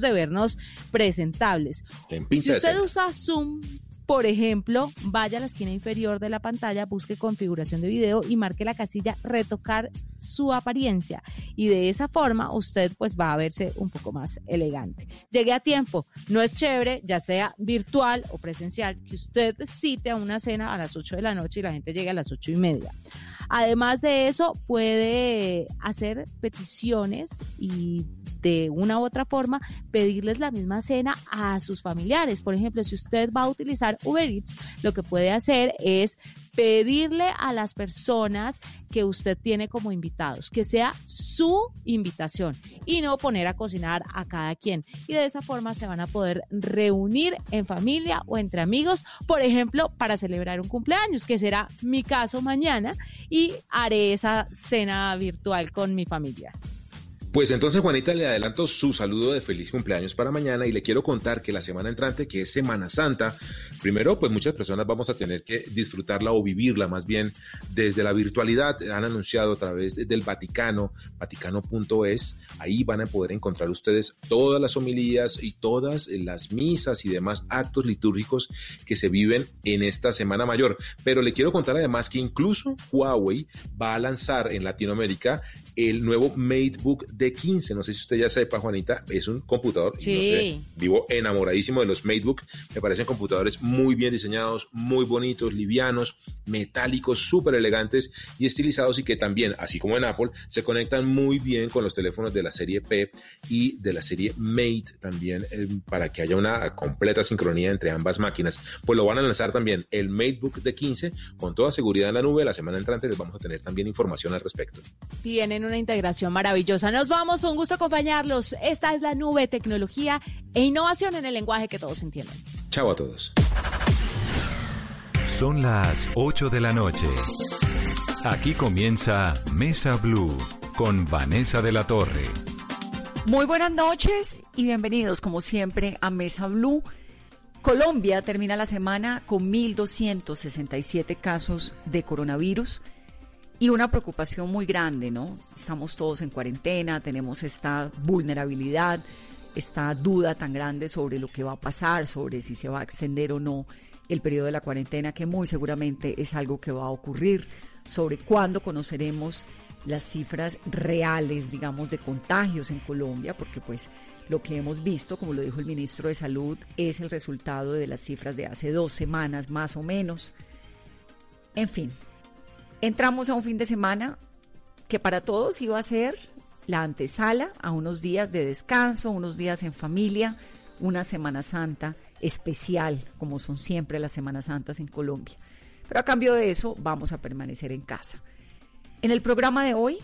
de vernos presentables. si usted usa Zoom, por ejemplo, vaya a la esquina inferior de la pantalla, busque configuración de video y marque la casilla retocar su apariencia. Y de esa forma usted pues va a verse un poco más elegante. Llegue a tiempo. No es chévere, ya sea virtual o presencial, que usted cite a una cena a las 8 de la noche y la gente llegue a las 8 y media. Además de eso, puede hacer peticiones y de una u otra forma pedirles la misma cena a sus familiares. Por ejemplo, si usted va a utilizar Uber Eats, lo que puede hacer es pedirle a las personas que usted tiene como invitados, que sea su invitación y no poner a cocinar a cada quien. Y de esa forma se van a poder reunir en familia o entre amigos, por ejemplo, para celebrar un cumpleaños, que será mi caso mañana, y haré esa cena virtual con mi familia. Pues entonces Juanita le adelanto su saludo de feliz cumpleaños para mañana y le quiero contar que la semana entrante, que es Semana Santa, primero pues muchas personas vamos a tener que disfrutarla o vivirla más bien desde la virtualidad. Han anunciado a través del Vaticano, vaticano.es, ahí van a poder encontrar ustedes todas las homilías y todas las misas y demás actos litúrgicos que se viven en esta Semana Mayor. Pero le quiero contar además que incluso Huawei va a lanzar en Latinoamérica el nuevo MateBook D15. No sé si usted ya sepa, Juanita, es un computador. Sí. vivo enamoradísimo de los MateBook. Me parecen computadores muy bien diseñados, muy bonitos, livianos, metálicos, súper elegantes y estilizados y que también, así como en Apple, se conectan muy bien con los teléfonos de la serie P y de la serie Mate también eh, para que haya una completa sincronía entre ambas máquinas. Pues lo van a lanzar también el MateBook D15 con toda seguridad en la nube. La semana entrante les vamos a tener también información al respecto. Tienen una integración maravillosa. Nos vamos, fue un gusto acompañarlos. Esta es la nube, tecnología e innovación en el lenguaje que todos entienden. Chao a todos. Son las 8 de la noche. Aquí comienza Mesa Blue con Vanessa de la Torre. Muy buenas noches y bienvenidos como siempre a Mesa Blue. Colombia termina la semana con 1.267 casos de coronavirus y una preocupación muy grande, ¿no? Estamos todos en cuarentena, tenemos esta vulnerabilidad, esta duda tan grande sobre lo que va a pasar, sobre si se va a extender o no el periodo de la cuarentena, que muy seguramente es algo que va a ocurrir, sobre cuándo conoceremos las cifras reales, digamos, de contagios en Colombia, porque pues lo que hemos visto, como lo dijo el ministro de Salud, es el resultado de las cifras de hace dos semanas más o menos. En fin, entramos a un fin de semana que para todos iba a ser la antesala a unos días de descanso, unos días en familia, una Semana Santa especial, como son siempre las Semanas Santas en Colombia. Pero a cambio de eso, vamos a permanecer en casa. En el programa de hoy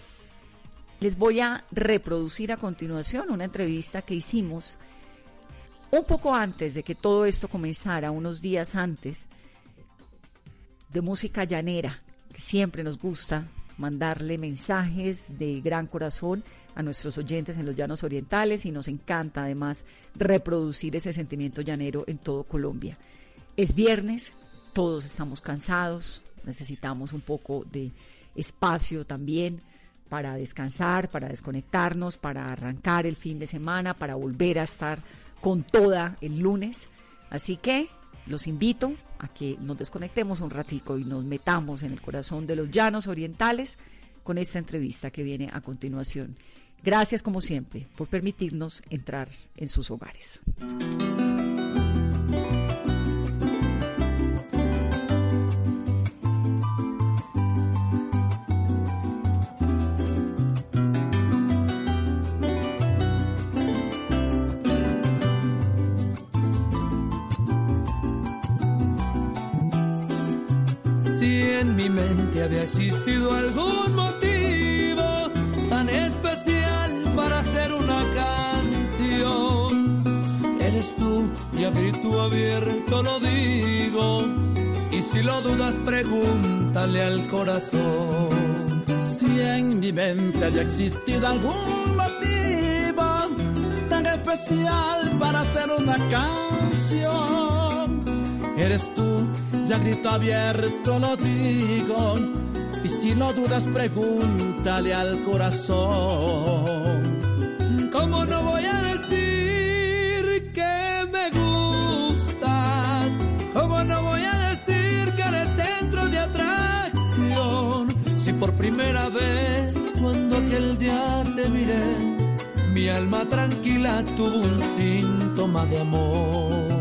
les voy a reproducir a continuación una entrevista que hicimos un poco antes de que todo esto comenzara, unos días antes, de música llanera siempre nos gusta mandarle mensajes de gran corazón a nuestros oyentes en los llanos orientales y nos encanta además reproducir ese sentimiento llanero en todo Colombia. Es viernes, todos estamos cansados, necesitamos un poco de espacio también para descansar, para desconectarnos, para arrancar el fin de semana, para volver a estar con toda el lunes. Así que los invito a que nos desconectemos un ratico y nos metamos en el corazón de los llanos orientales con esta entrevista que viene a continuación. Gracias como siempre por permitirnos entrar en sus hogares. Había existido algún motivo tan especial para hacer una canción. Eres tú y a grito abierto lo digo. Y si lo dudas, pregúntale al corazón. Si en mi mente había existido algún motivo tan especial para hacer una canción, eres tú ya grito abierto lo digo. Y si no dudas, pregúntale al corazón. ¿Cómo no voy a decir que me gustas? ¿Cómo no voy a decir que eres centro de atracción? Si por primera vez cuando aquel día te miré, mi alma tranquila tuvo un síntoma de amor.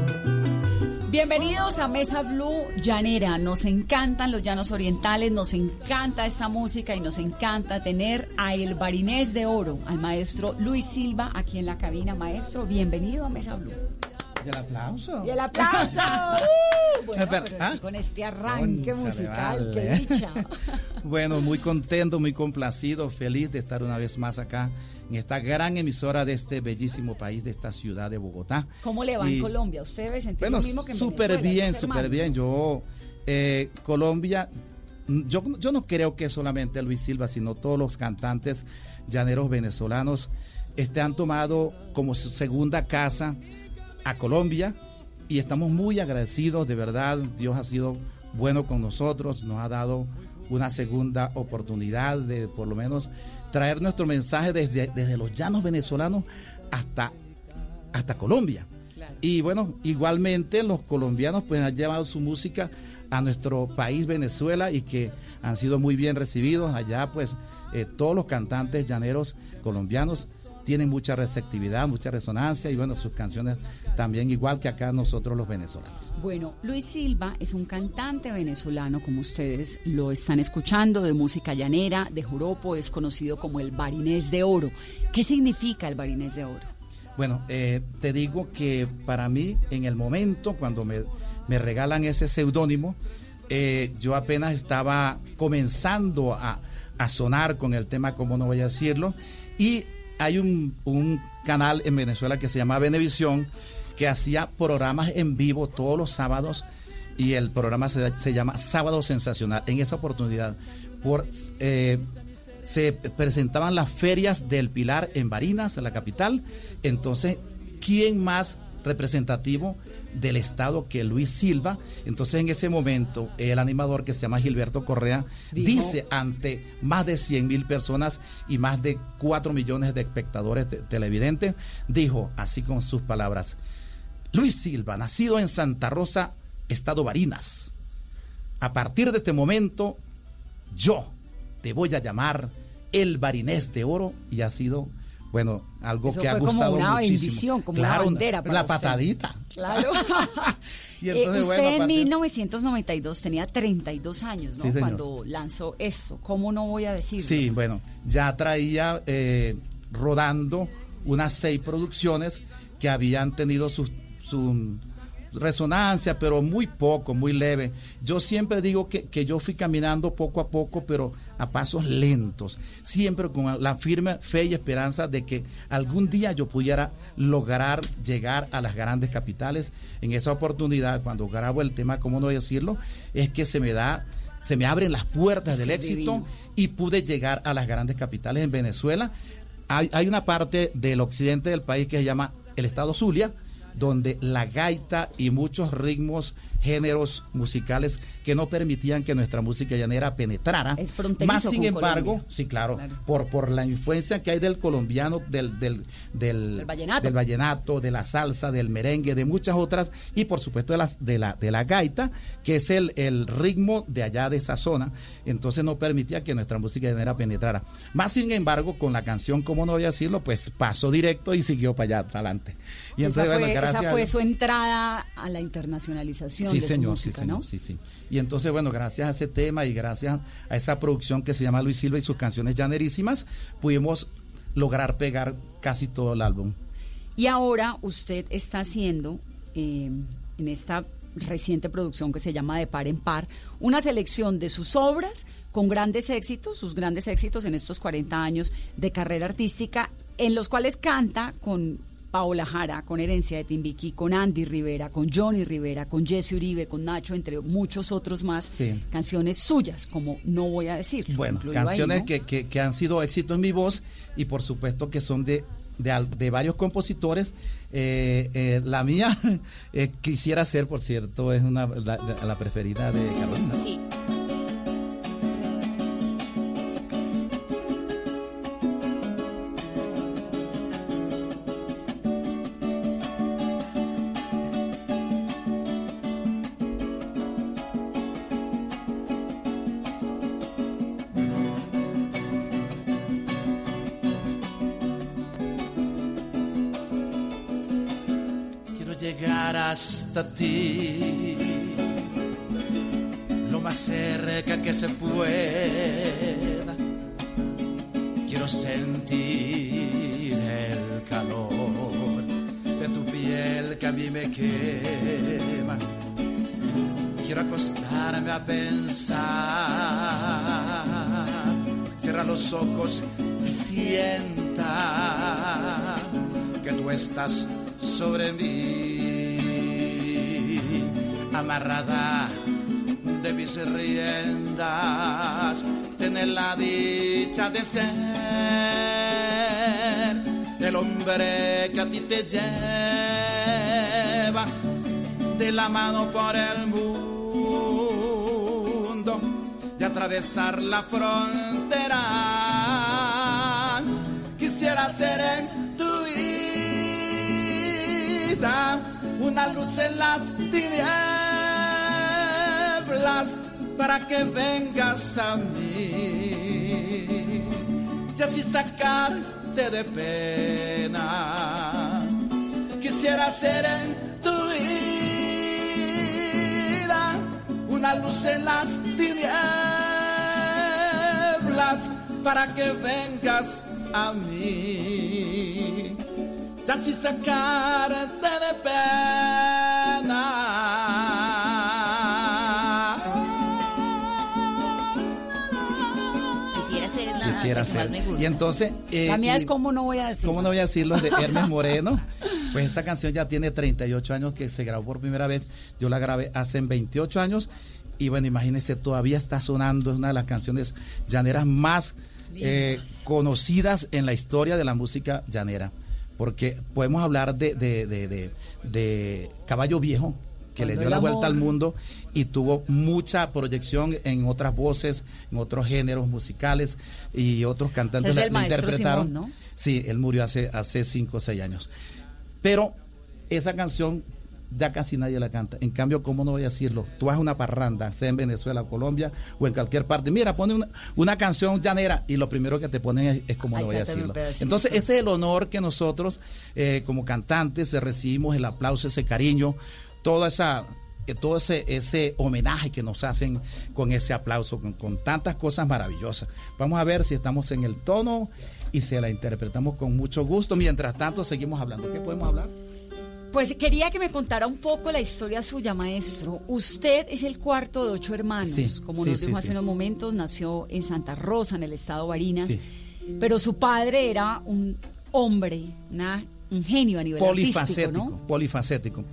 Bienvenidos a Mesa Blue Llanera. Nos encantan los llanos orientales, nos encanta esta música y nos encanta tener a el barinés de oro, al maestro Luis Silva, aquí en la cabina. Maestro, bienvenido a Mesa Blue. Y el aplauso. Y el aplauso. Uh, bueno, ¿ah? con este arranque musical, qué dicha. Bueno, muy contento, muy complacido, feliz de estar una vez más acá en esta gran emisora de este bellísimo país, de esta ciudad de Bogotá. ¿Cómo le va en Colombia? ¿Usted ve sentir lo mismo que en súper bien, súper bien. Yo, eh, Colombia, yo, yo no creo que solamente Luis Silva, sino todos los cantantes llaneros venezolanos este, han tomado como su segunda casa a Colombia y estamos muy agradecidos, de verdad, Dios ha sido bueno con nosotros, nos ha dado una segunda oportunidad de por lo menos traer nuestro mensaje desde, desde los llanos venezolanos hasta, hasta Colombia. Y bueno, igualmente los colombianos pues han llevado su música a nuestro país Venezuela y que han sido muy bien recibidos. Allá pues eh, todos los cantantes llaneros colombianos tienen mucha receptividad, mucha resonancia y bueno, sus canciones también igual que acá nosotros los venezolanos. Bueno, Luis Silva es un cantante venezolano, como ustedes lo están escuchando, de música llanera, de Juropo, es conocido como el Barinés de Oro. ¿Qué significa el Barinés de Oro? Bueno, eh, te digo que para mí, en el momento cuando me, me regalan ese seudónimo, eh, yo apenas estaba comenzando a, a sonar con el tema, como no voy a decirlo, y hay un, un canal en Venezuela que se llama Venevisión que hacía programas en vivo todos los sábados y el programa se, llama Sábado Sensacional. En esa oportunidad por, eh, se presentaban las ferias del Pilar en Barinas, en la capital. Entonces, ¿quién más representativo del Estado que Luis Silva. Entonces en ese momento el animador que se llama Gilberto Correa dice ante más de 100 mil personas y más de 4 millones de espectadores televidentes, dijo así con sus palabras, Luis Silva, nacido en Santa Rosa, Estado Barinas, a partir de este momento yo te voy a llamar el Barinés de Oro y ha sido bueno, algo que ha gustado como una muchísimo. Bendición, como una bandera la patadita. Claro. y eh, usted en 1992 tenía 32 años, ¿no? Cuando lanzó esto. ¿Cómo no voy a decirlo? Sí, bueno, ya traía eh, rodando unas seis producciones que habían tenido sus su resonancia, pero muy poco, muy leve. Yo siempre digo que, que, yo fui caminando poco a poco, pero a pasos lentos, siempre con la firme fe y esperanza de que algún día yo pudiera lograr llegar a las grandes capitales. En esa oportunidad, cuando grabo el tema, ¿cómo no voy a decirlo? Es que se me da se me abren las puertas del éxito y pude llegar a las grandes capitales en Venezuela. Hay, hay una parte del occidente del país que se llama el estado Zulia, donde la gaita y muchos ritmos, géneros musicales que no permitían que nuestra música llanera penetrara. Es Más sin embargo, sí, claro, Por, por la influencia que hay del colombiano, del, del, del, vallenato. de la salsa, del merengue, de muchas otras, y por supuesto de, las, de, la, de la gaita, que es el, el ritmo de allá de esa zona, entonces no permitía que nuestra música llanera penetrara. Más sin embargo, con la canción, como no voy a decirlo, pues pasó directo y siguió para allá, adelante. Y entonces, bueno, esa fue su entrada a la internacionalización. Sí, de señor, su música, sí, señor, sí, sí. Y entonces, bueno, gracias a ese tema y gracias a esa producción que se llama Luis Silva y sus canciones llanerísimas, pudimos lograr pegar casi todo el álbum. Y ahora usted está haciendo eh, en esta reciente producción que se llama De Par en Par, una selección de sus obras con grandes éxitos, sus grandes éxitos en estos 40 años de carrera artística, en los cuales canta con Paola Jara, con Herencia de Timbiquí, con Andy Rivera, con Johnny Rivera, con Jesse Uribe, con Nacho, entre muchos otros más, canciones suyas, como no voy a decir. Bueno, canciones que, que, han sido éxito en mi voz y por supuesto que son de de, varios compositores. Eh, eh, la mía eh, quisiera ser, por cierto, es una la, la preferida de Carolina. Sí. Que tú estás sobre mí, amarrada de mis riendas, tener la dicha de ser el hombre que a ti te lleva de la mano por el mundo y atravesar la frontera. Quisiera ser en una luz en las tinieblas para que vengas a mí y así sacarte de pena. Quisiera ser en tu vida una luz en las tinieblas para que vengas a mí ya si sacarte de pena. Quisiera ser la, Quisiera ser. Y entonces. Eh, la mía es como no voy a decir. ¿Cómo no voy a decirlo? De Hermes Moreno. Pues esa canción ya tiene 38 años que se grabó por primera vez. Yo la grabé hace 28 años. Y bueno, imagínense, todavía está sonando. Es una de las canciones llaneras más eh, conocidas en la historia de la música llanera porque podemos hablar de, de, Caballo Viejo, que le dio la vuelta al mundo y tuvo mucha proyección en otras voces, en otros géneros musicales y otros cantantes la, interpretaron. Sí, él murió hace, hace cinco o seis años. Pero esa canción ya casi nadie la canta. En cambio, ¿cómo no voy a decirlo? Tú a una parranda, sea en Venezuela, Colombia o en cualquier parte. Mira, pone una, canción llanera y lo primero que te ponen es, como no voy a decirlo. Entonces, ese es el honor que nosotros eh, como cantantes recibimos, el aplauso, ese cariño, toda esa eh, todo ese, ese homenaje que nos hacen con ese aplauso, con, con tantas cosas maravillosas. Vamos a ver si estamos en el tono y se la interpretamos con mucho gusto. Mientras tanto, seguimos hablando. ¿Qué podemos hablar? Pues quería que me contara un poco la historia suya, maestro. Usted es el cuarto de ocho hermanos, como nos dijo hace unos momentos, nació en Santa Rosa, en el estado Barinas, pero su padre era un hombre, un genio a nivel polifacético, ¿no? polifacético.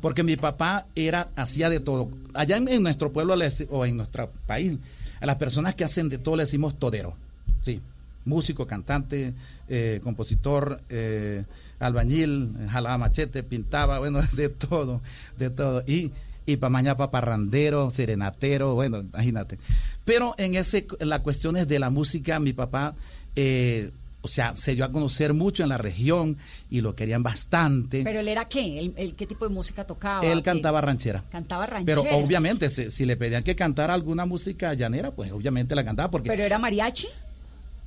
Porque mi papá era hacía de todo. Allá en, nuestro pueblo o en nuestro país, a las personas que hacen de todo le decimos todero. Sí, músico, cantante, eh, compositor, eh, albañil, jalaba machete, pintaba, bueno, de todo, de todo. Y, y para mañana paparrandero, serenatero, bueno, imagínate. Pero en ese, en las cuestiones de la música, mi papá, eh, o sea, se dio a conocer mucho en la región y lo querían bastante. ¿Pero él era qué? ¿El, qué tipo de música tocaba? Él cantaba ranchera. Cantaba ranchera. Pero obviamente, si, le pedían que cantara alguna música llanera, pues obviamente la cantaba porque... ¿Pero era mariachi?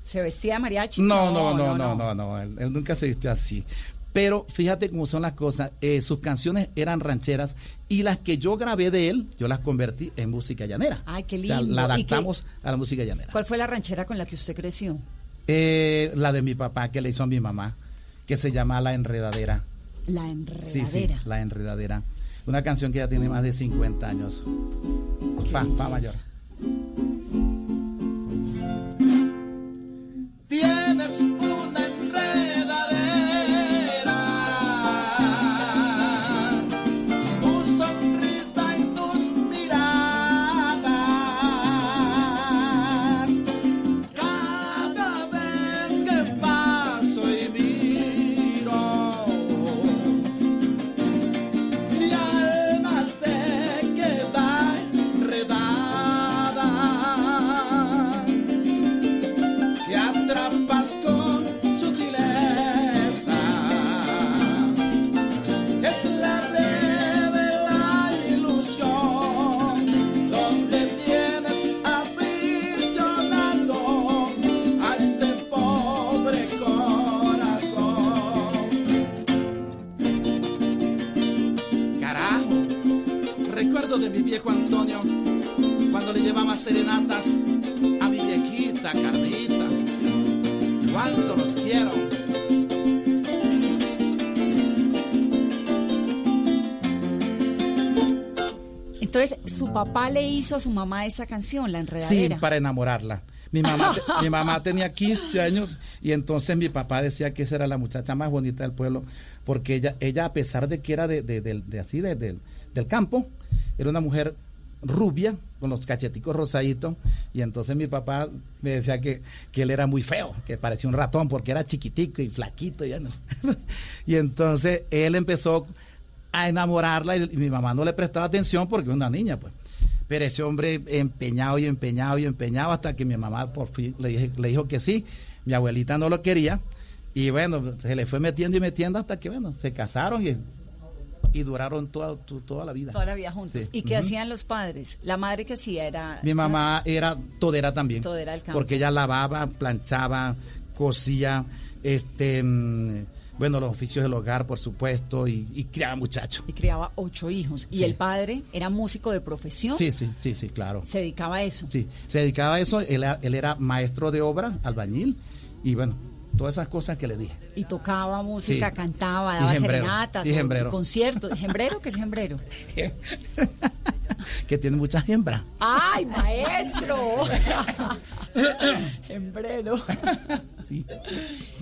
¿Se vestía de mariachi? No, no, no, no, no, no, Él, nunca se vistió así. Pero fíjate cómo son las cosas. Eh, sus canciones eran rancheras y las que yo grabé de él, yo las convertí en música llanera. Ay, qué lindo. O sea, la adaptamos a la música llanera. ¿Cuál fue la ranchera con la que usted creció? Eh, la de mi papá que le hizo a mi mamá, que se llama La Enredadera. La Enredadera. Sí, sí, La Enredadera. Una canción que ya tiene más de 50 años. Fa, fa mayor. Tienes Papá le hizo a su mamá esa canción, La Enredadera. Sí, para enamorarla. Mi mamá, mi mamá tenía 15 años y entonces mi papá decía que esa era la muchacha más bonita del pueblo, porque ella, ella a pesar de que era de, de, así, de, del campo, era una mujer rubia, con los cacheticos rosaditos, y entonces mi papá me decía que, que, él era muy feo, que parecía un ratón, porque era chiquitico y flaquito. Y, y entonces él empezó a enamorarla y, mi mamá no le prestaba atención porque es una niña, pues. Pero ese hombre empeñado y empeñado y empeñado hasta que mi mamá por fin le, le dijo que sí. Mi abuelita no lo quería. Y bueno, se le fue metiendo y metiendo hasta que, bueno, se casaron y, y duraron toda, toda la vida. Toda la vida juntos. ¿Y qué hacían los padres? La madre que hacía era... Mi mamá era todera también. Todera del campo. Porque ella lavaba, planchaba, cosía, este... Bueno, los oficios del hogar, por supuesto, y, criaba muchachos. Y criaba ocho hijos. ¿Y el padre era músico de profesión? Sí, sí, sí, sí, claro. ¿Se dedicaba a eso? Sí, se dedicaba a eso. Él, él era maestro de obra, albañil, y bueno, todas esas cosas que le dije. Y tocaba música, cantaba, daba serenatas, y conciertos. ¿Hembrero? ¿Qué es hembrero? que tiene muchas hembras. ¡Ay, maestro! sí.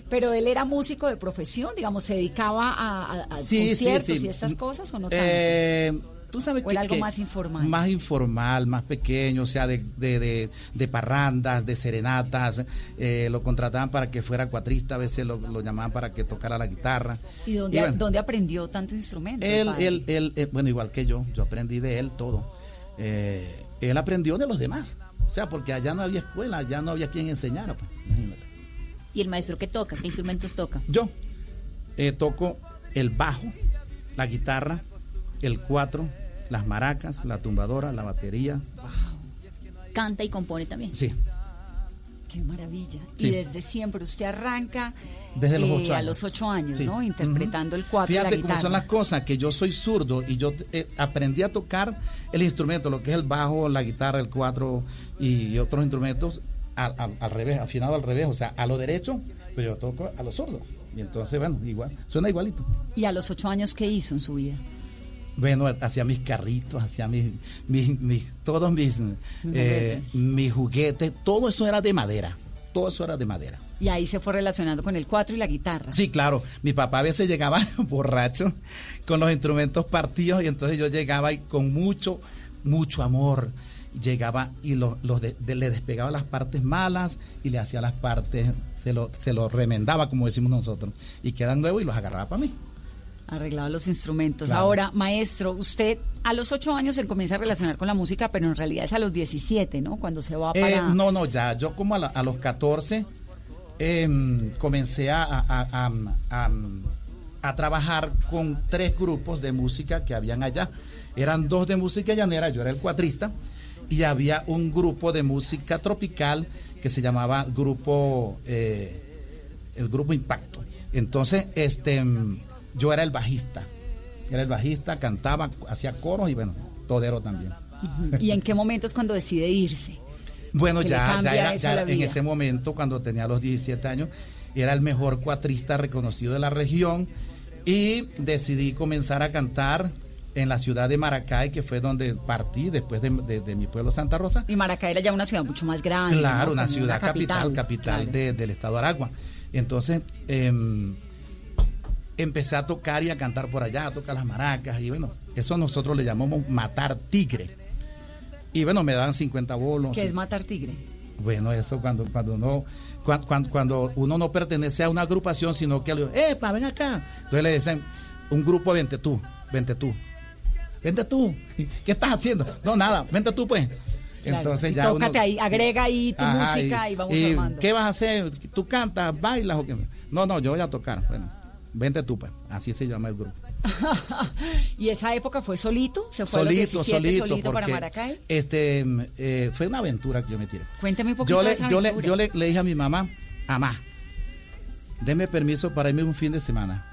Pero él era músico de profesión, digamos, se dedicaba a, conciertos y estas cosas o no tanto? Eh, tú sabes o que, algo más informal. Más informal, más pequeño, o sea, de, de, de, parrandas, de serenatas. Eh, lo contrataban para que fuera cuatrista, a veces lo, llamaban para que tocara la guitarra. ¿Y dónde, dónde aprendió tanto instrumento? Él, él, él, eh, bueno, igual que yo, yo aprendí de él todo. él aprendió de los demás. O sea, porque allá no había escuela, allá no había quien enseñara, pues, imagínate. ¿Y el maestro qué toca? ¿Qué instrumentos toca? Yo eh, toco el bajo, la guitarra, el cuatro, las maracas, la tumbadora, la batería. ¿Canta y compone también? Sí. Qué maravilla. Y desde siempre usted arranca desde los ocho eh, a los ocho años, ¿no? Interpretando el cuatro. Fíjate la cómo son las cosas, que yo soy zurdo y yo eh, aprendí a tocar el instrumento, lo que es el bajo, la guitarra, el cuatro y otros instrumentos al, revés, afinado al revés, o sea, a lo derecho, pero yo toco a lo sordo. Y entonces, bueno, igual, suena igualito. ¿Y a los ocho años qué hizo en su vida? Bueno, hacía mis carritos, hacía mis, mis, todos mis, eh, mis juguetes, todo eso era de madera, todo eso era de madera. Y ahí se fue relacionando con el cuatro y la guitarra. Sí, claro. Mi papá a veces llegaba borracho con los instrumentos partidos y entonces yo llegaba y con mucho, mucho amor llegaba y los, le despegaba las partes malas y le hacía las partes, se lo, se lo remendaba, como decimos nosotros, y quedan nuevos y los agarraba para mí. Arreglaba los instrumentos. Ahora, maestro, usted a los ocho años se comienza a relacionar con la música, pero en realidad es a los 17, ¿no? Cuando se va para... Eh, no, no, ya, yo como a, los 14 em, comencé a, a, a, trabajar con tres grupos de música que habían allá. Eran dos de música llanera, yo era el cuatrista, y había un grupo de música tropical que se llamaba grupo eh, el grupo Impacto. Entonces, este yo era el bajista. Era el bajista, cantaba, hacía coros y bueno, todero también. ¿Y en qué momento es cuando decide irse? Bueno, ya, ya, era, en ese momento, cuando tenía los 17 años, era el mejor cuatrista reconocido de la región y decidí comenzar a cantar en la ciudad de Maracay, que fue donde partí después de, mi pueblo Santa Rosa. Y Maracay era ya una ciudad mucho más grande. Claro, una ciudad capital, capital, del estado de Aragua. Entonces, em, empecé a tocar y a cantar por allá, a tocar las maracas, y bueno, eso nosotros le llamamos matar tigre. Y bueno, me daban 50 bolos. ¿Qué es matar tigre? Bueno, eso cuando, cuando uno cuando, cuando, uno no pertenece a una agrupación, sino que le ¡epa, ven acá! Entonces le dicen, un grupo, vente tú, vente tú vente tú, ¿qué estás haciendo? No, nada, vente tú pues. Entonces ya tócate ahí, agrega ahí tu música y, vamos y ¿Qué vas a hacer? ¿Tú cantas, bailas o qué? No, no, yo voy a tocar. Bueno, vente tú pues. Así se llama el grupo. ¿Y esa época fue solito? ¿Se fue solito, a los 17, solito, solito para Maracay? Este, eh, fue una aventura que yo me tiré. Cuéntame un poquito yo de esa yo, le, yo le, dije a mi mamá, mamá, deme permiso para irme un fin de semana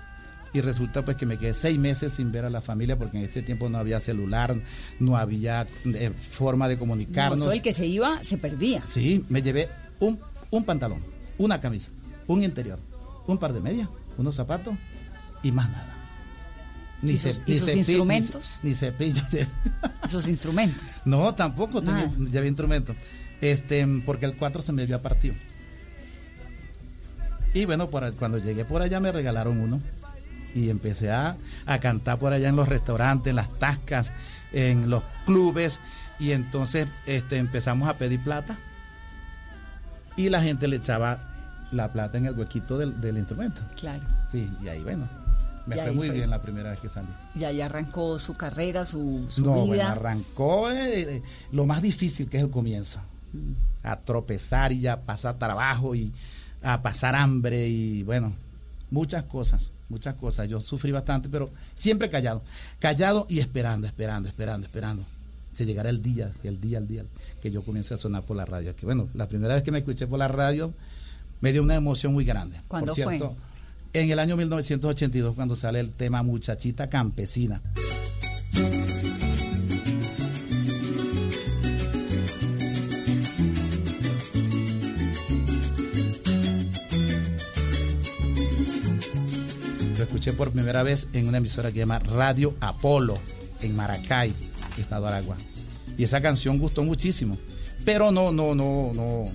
y resulta pues que me quedé seis meses sin ver a la familia porque en ese tiempo no había celular, no había eh, forma de comunicarnos. el que se iba se perdía. Sí, me llevé un, un pantalón, una camisa, un interior, un par de medias, unos zapatos y más nada. Ni, sus, instrumentos? Ni, cepillo. ¿Esos instrumentos? No, tampoco tenía, llevé instrumentos. Este, porque el 4 se me había partido. Y bueno, cuando llegué por allá me regalaron uno y empecé a, cantar por allá en los restaurantes, en las tascas, en los clubes y entonces este, empezamos a pedir plata y la gente le echaba la plata en el huequito del, instrumento. Claro. Sí, y ahí bueno, me fue muy bien la primera vez que salí. Y ahí arrancó su carrera, su, su no, vida. Bueno, arrancó eh, lo más difícil que es el comienzo. Mm. A tropezar y a pasar trabajo y a pasar hambre y bueno, muchas cosas, muchas cosas. Yo sufrí bastante, pero siempre callado, callado y esperando, esperando, esperando, esperando. Se llegará el día, el día, el día que yo comience a sonar por la radio. Que bueno, la primera vez que me escuché por la radio me dio una emoción muy grande. ¿Cuándo fue? En el año 1982, cuando sale el tema Muchachita Campesina. escuché por primera vez en una emisora que se llama Radio Apolo, en Maracay, Estado Aragua. Y esa canción gustó muchísimo. Pero no, no, no, no,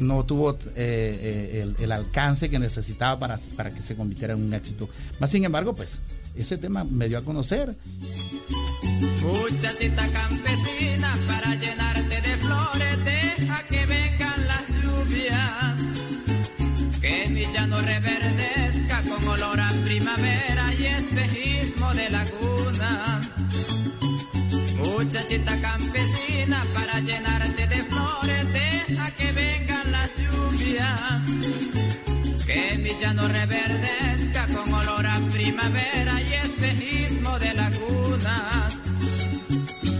no tuvo eh, eh, el, alcance que necesitaba para, para que se convirtiera en un éxito. Más sin embargo, pues, ese tema me dio a conocer. Muchachita campesina, para llenarte de flores, deja que vengan las lluvias, que mi llano reverdezca con olor a primavera y espejismo de laguna. Muchachita campesina, para llenarte que mi llano reverdezca con olor a primavera y espejismo de lagunas.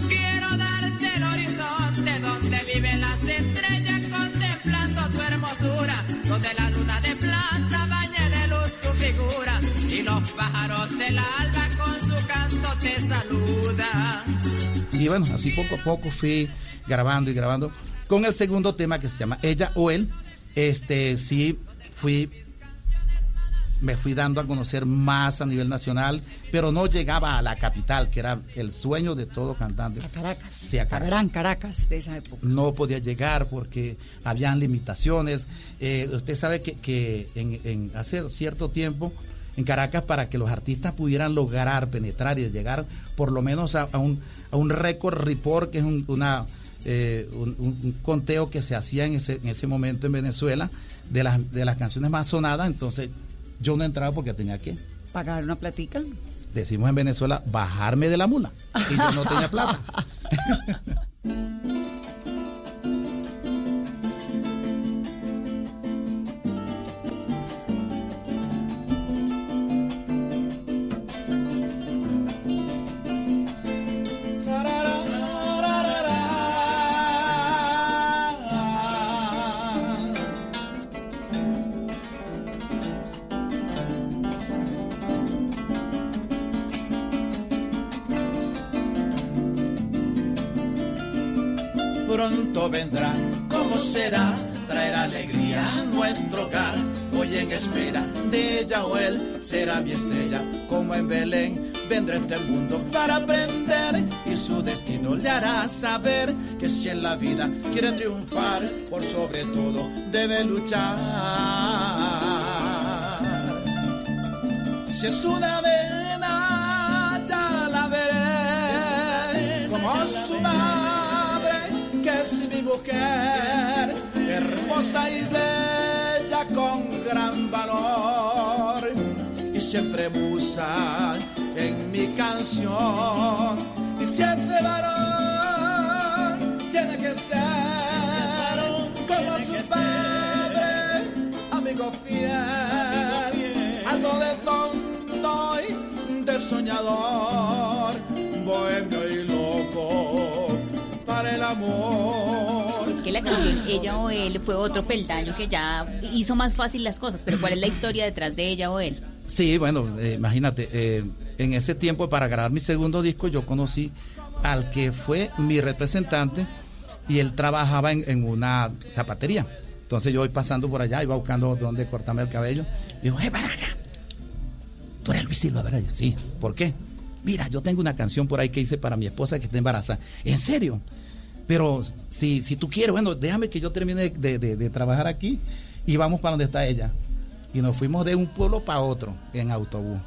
Quiero darte el horizonte donde viven las estrellas contemplando tu hermosura, donde la luna de plata bañe de luz tu figura y los pájaros del alba con su canto te saludan. Y bueno, así poco a poco fui grabando y grabando con el segundo tema que se llama Ella o Él. Este sí fui me fui dando a conocer más a nivel nacional, pero no llegaba a la capital, que era el sueño de todo cantante. A Caracas. Sí, a Caracas. Gran Caracas de esa época. No podía llegar porque habían limitaciones. Eh, usted sabe que, en, hace cierto tiempo en Caracas para que los artistas pudieran lograr penetrar y llegar por lo menos a, un, a un récord report, que es una, eh, un, conteo que se hacía en ese, en ese momento en Venezuela de las, de las canciones más sonadas, entonces yo no entraba porque tenía que pagar una platica. Decimos en Venezuela, bajarme de la mula. Y yo no tenía plata. vendrá, ¿cómo será? Traer alegría a nuestro hogar. Hoy en espera de ella o él será mi estrella, como en Belén. Vendrá este mundo para aprender y su destino le hará saber que si en la vida quiere triunfar, por sobre todo debe luchar. Si es una vena, mujer, hermosa y bella con gran valor. Y siempre musa en mi canción. Y si ese varón tiene que ser como su padre, amigo fiel, algo de tonto y de soñador, bohemio y loco para el amor la canción Ella o Él fue otro peldaño que ya hizo más fácil las cosas, pero ¿cuál es la historia detrás de Ella o Él? Sí, bueno, eh, imagínate, eh, en ese tiempo para grabar mi segundo disco yo conocí al que fue mi representante y él trabajaba en, una zapatería. Entonces yo voy pasando por allá, iba buscando dónde cortarme el cabello. Y digo, ¡eh, para acá! Tú eres Luis Silva, ¿verdad? Sí, ¿por qué? Mira, yo tengo una canción por ahí que hice para mi esposa que está embarazada. ¿En serio? Pero si, si tú quieres, bueno, déjame que yo termine de, trabajar aquí y vamos para donde está ella. Y nos fuimos de un pueblo para otro en autobús.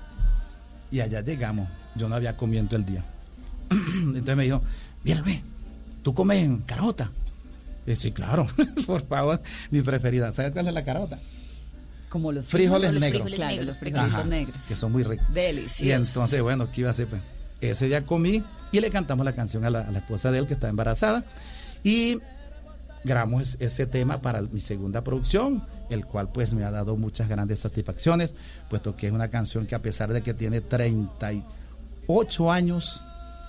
Y allá llegamos. Yo no había comido el día. Entonces me dijo, mira, ven, ¿tú comes carota? Y sí, claro, por favor, mi preferida. ¿Sabes cuál es la carota? Como los frijoles, negros. claro, los frijoles negros. Que son muy ricos. Deliciosos. Y entonces, bueno, ¿qué iba a hacer? Pues, ese día comí y le cantamos la canción a la, esposa de él que está embarazada. Y grabamos ese tema para mi segunda producción, el cual pues me ha dado muchas grandes satisfacciones, puesto que es una canción que a pesar de que tiene 38 años,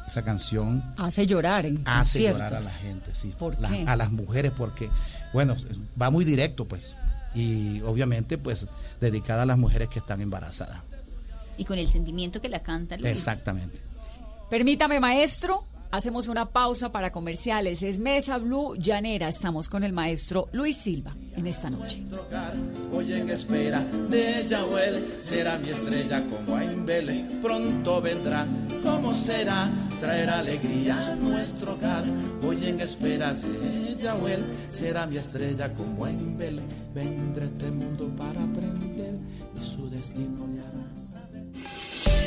esa canción hace llorar en hace llorar a la gente, sí, a las mujeres porque bueno, va muy directo pues y obviamente pues dedicada a las mujeres que están embarazadas. Y con el sentimiento que la canta Luis. Exactamente. Permítame, maestro, hacemos una pausa para comerciales. Es Mesa Blue Llanera. Estamos con el maestro Luis Silva en esta noche. Hoy en espera de Yahuel será mi estrella como a Imbele. Pronto vendrá, ¿cómo será? Traer alegría a nuestro hogar. Hoy en espera de Yahuel será mi estrella como a Imbele. Vendré este mundo para aprender y su destino le.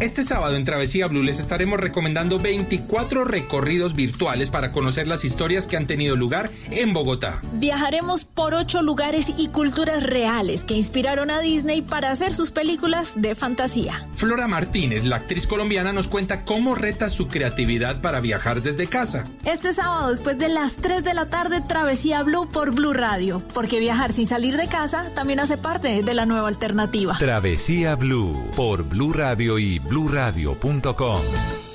Este sábado en Travesía Blue les estaremos recomendando 24 recorridos virtuales para conocer las historias que han tenido lugar en Bogotá. Viajaremos por ocho lugares y culturas reales que inspiraron a Disney para hacer sus películas de fantasía. Flora Martínez, la actriz colombiana, nos cuenta cómo reta su creatividad para viajar desde casa. Este sábado, después de las 3 de la tarde, Travesía Blue por Blue Radio, porque viajar sin salir de casa también hace parte de la nueva alternativa. Travesía Blue por Blue Radio y bluradio.com.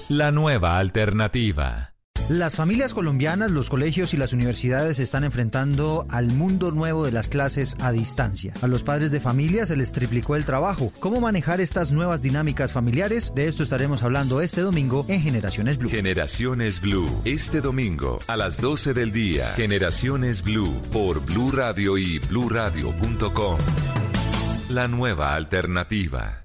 La nueva alternativa. Las familias colombianas, los colegios y las universidades se están enfrentando al mundo nuevo de las clases a distancia. A los padres de familia se les triplicó el trabajo. ¿Cómo manejar estas nuevas dinámicas familiares? De esto estaremos hablando este domingo en Generaciones Blue. Generaciones Blue, este domingo a las 12 del día. Generaciones Blue por Blue Radio y bluradio.com. La nueva alternativa.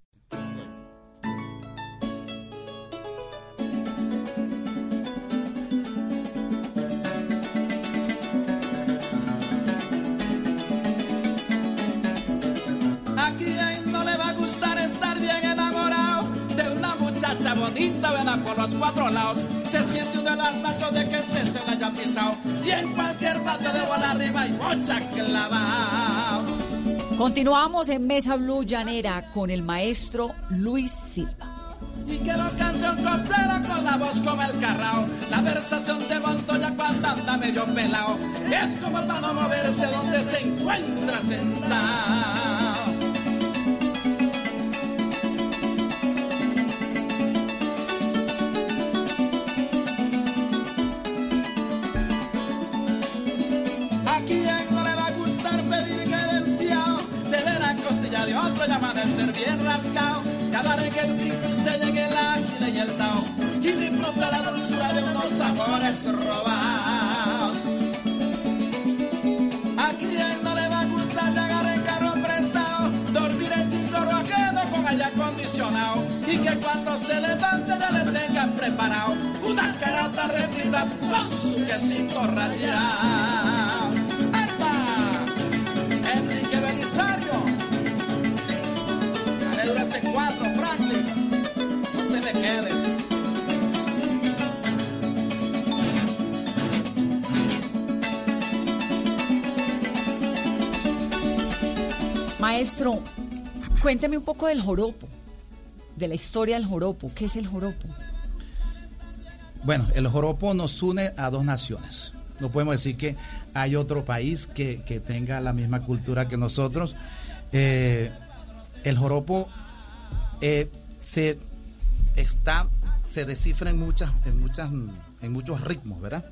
Los cuatro lados. Se siente un macho de que este se la haya pisado. Y en cualquier parte de bola arriba hay mucha clavado. Continuamos en Mesa Blue Llanera con el maestro Luis Silva. Y que lo cante un coplero con la voz como el carrao. La versación de Montoya cuando anda medio pelao. Es como para no moverse donde se encuentra sentado. Ya amanecer bien rascado. Cada que el cinco se llegue el águila y el tao. Y disfruta la dulzura de unos amores robados. A quien no le va a gustar llegar en carro prestado, dormir en cinco roquedo con aire acondicionado y que cuando se levante ya le tengan preparado unas caratas refritas con su quesito rallado. Cuatro, Franklin. No te me quedes. Maestro, cuénteme un poco del joropo, de la historia del joropo. ¿Qué es el joropo? Bueno, el joropo nos une a dos naciones. No podemos decir que hay otro país que, que tenga la misma cultura que nosotros. Eh, el joropo eh, se está, se descifra en muchas, en muchas, en muchos ritmos, ¿verdad?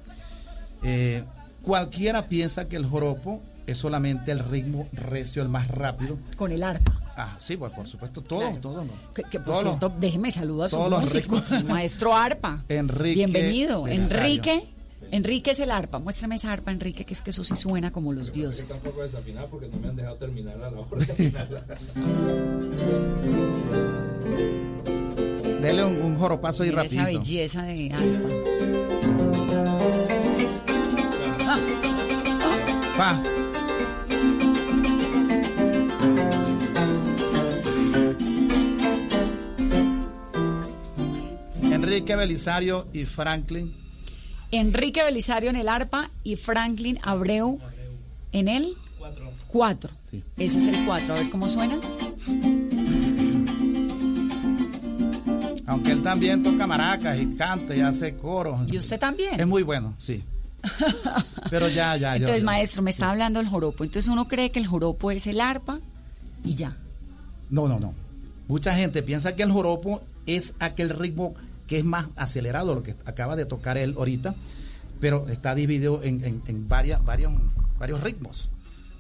Eh, cualquiera piensa que el joropo es solamente el ritmo recio, el más rápido. Con el arpa. Ah, sí, pues por supuesto, todo, todo. No. Que, que por Todos los- cierto, déjeme saludar a su todos los músico, ritmos. maestro arpa. Enrique Bienvenido. Enrique. Enrique es el arpa. Muéstrame esa arpa, Enrique, que es que eso sí suena como los dioses. tampoco desafinar porque no me han dejado terminar la labor de. Dele un, un joropazo ahí Mira esa rapidito. belleza de arpa. Pa. Enrique Belisario y Franklin. Enrique Belisario en el arpa y Franklin Abreu en el cuatro. Ese es el cuatro. A ver cómo suena. Aunque él también toca maracas y canta y hace coros. ¿Y usted también? Es muy bueno, sí. Pero ya, ya, yo- Entonces, yo- maestro, me está hablando del joropo. Entonces uno cree que el joropo es el arpa y ya. No, no, no. Mucha gente piensa que el joropo es aquel ritmo que es más acelerado, lo que acaba de tocar él ahorita, pero está dividido en, en- en varias, varios, varios ritmos.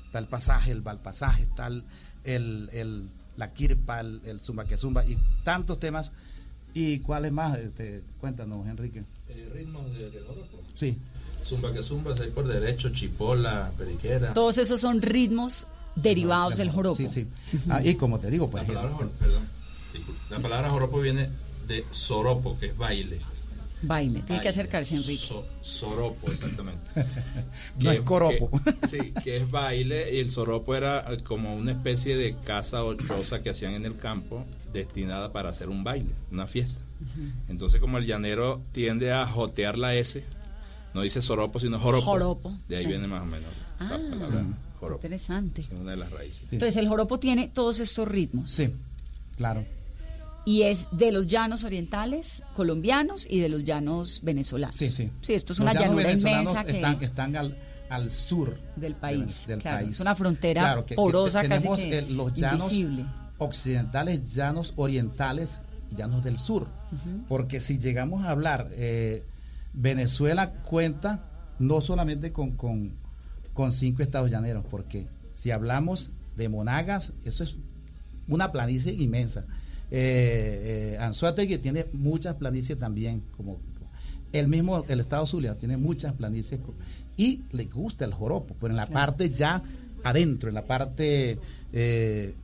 Está el pasaje, el valpasaje, está el, el- el- la kirpa, el, el zumba que zumba y tantos temas. ¿Y cuáles más? Este, cuéntanos, Enrique. Eh, ritmos de, de joropo. Sí. Zumba que zumba, seis por derecho, chipola, periquera. Todos esos son ritmos derivados del joropo. Sí, sí. Ah, y como te digo, pues... La palabra, el- jor- perdón, disculpe. la palabra joropo viene de soropo, que es baile. Baile. Tiene que acercarse, Enrique. So- soropo, exactamente. No es coropo. que- sí, que es baile. Y el soropo era eh, como una especie de casa o choza que hacían en el campo destinada para hacer un baile, una fiesta. Entonces, como el llanero tiende a jotear la S, no dice soropo, sino joropo. Joropo, De ahí sí. viene más o menos la Ah, palabra joropo. Interesante. Es una de las raíces. Entonces el joropo tiene todos estos ritmos. Sí, claro. Y es de los llanos orientales colombianos y de los llanos venezolanos. Sí, sí. Sí, esto es Los una llanura inmensa que... están, están al, al sur Del país, del claro, país. es una frontera Claro, que- que porosa, casi tenemos que eh, los llanos invisible. Occidentales, llanos orientales, llanos del sur. Porque si llegamos a hablar, eh, Venezuela cuenta no solamente con, con, con cinco estados llaneros, porque si hablamos de Monagas, eso es una planicie inmensa. Eh, eh, tiene muchas planicies también, como el mismo, el estado Zulia tiene muchas planicies y le gusta el joropo, pero en la Claro. parte ya adentro, en la parte eh,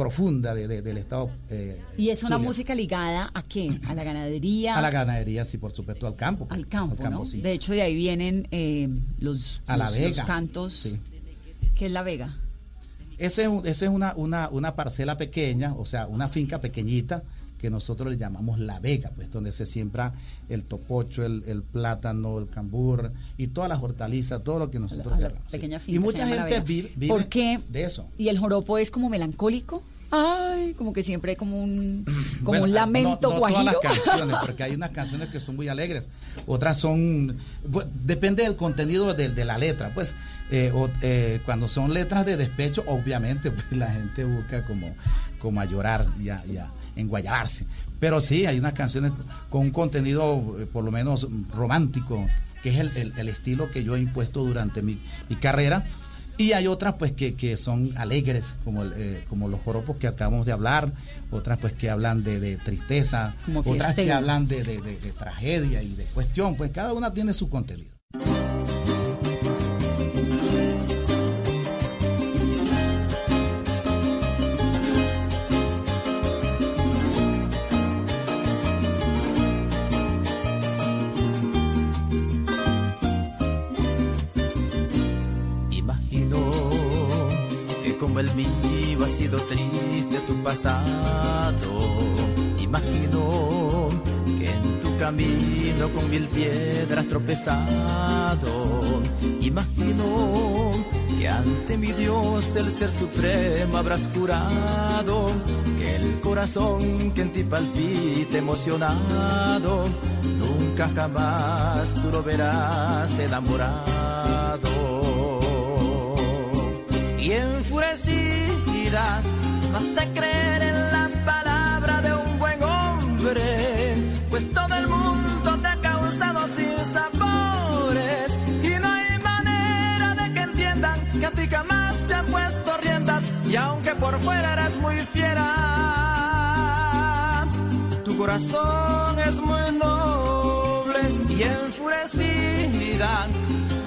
profunda de- de- del estado. eh, Y es una Zulia. música ligada a qué? A la ganadería. A la ganadería, sí, por supuesto, al campo. al campo, ¿no? sí. De hecho, de ahí vienen eh, los, A la los- los vega. cantos. Sí. ¿Qué es la vega? Ese es, ese es una, una, una parcela pequeña, o sea, una finca pequeñita que nosotros le llamamos La Vega, pues donde se siembra el topocho, el, el plátano, el cambur y todas las hortalizas, todo lo que nosotros querramos, sí. Y mucha gente vive, vive ¿Por qué? de eso. ¿Y el joropo es como melancólico? Ay, como que siempre hay como un, como Bueno, un lamento no, guajiro. todas las canciones, porque hay unas canciones que son muy alegres, otras son, bu- depende del contenido de, de la letra, pues eh, o- eh, cuando son letras de despecho, obviamente pues, la gente busca como, como a llorar y a, enguayabarse, pero sí, hay unas canciones con un contenido eh, por lo menos romántico, que es el, el- el estilo que yo he impuesto durante mi, mi carrera. Y hay otras pues que, que son alegres, como, eh, como los joropos que acabamos de hablar, otras pues que hablan de, de tristeza, otras que hablan de, de, de tragedia y de cuestión, pues cada una tiene su contenido. El mío ha sido triste tu pasado. Imagino que en tu camino con mil piedras tropezado. Imagino que ante mi Dios el ser supremo habrás curado. Que el corazón que en ti palpite emocionado, nunca jamás tú lo verás enamorado y enfurecida, basta creer en la palabra de un buen hombre, pues todo el mundo te ha causado sin sabores y no hay manera de que entiendan que a ti jamás te han puesto riendas y aunque por fuera eres muy fiera, tu corazón es muy noble y enfurecida,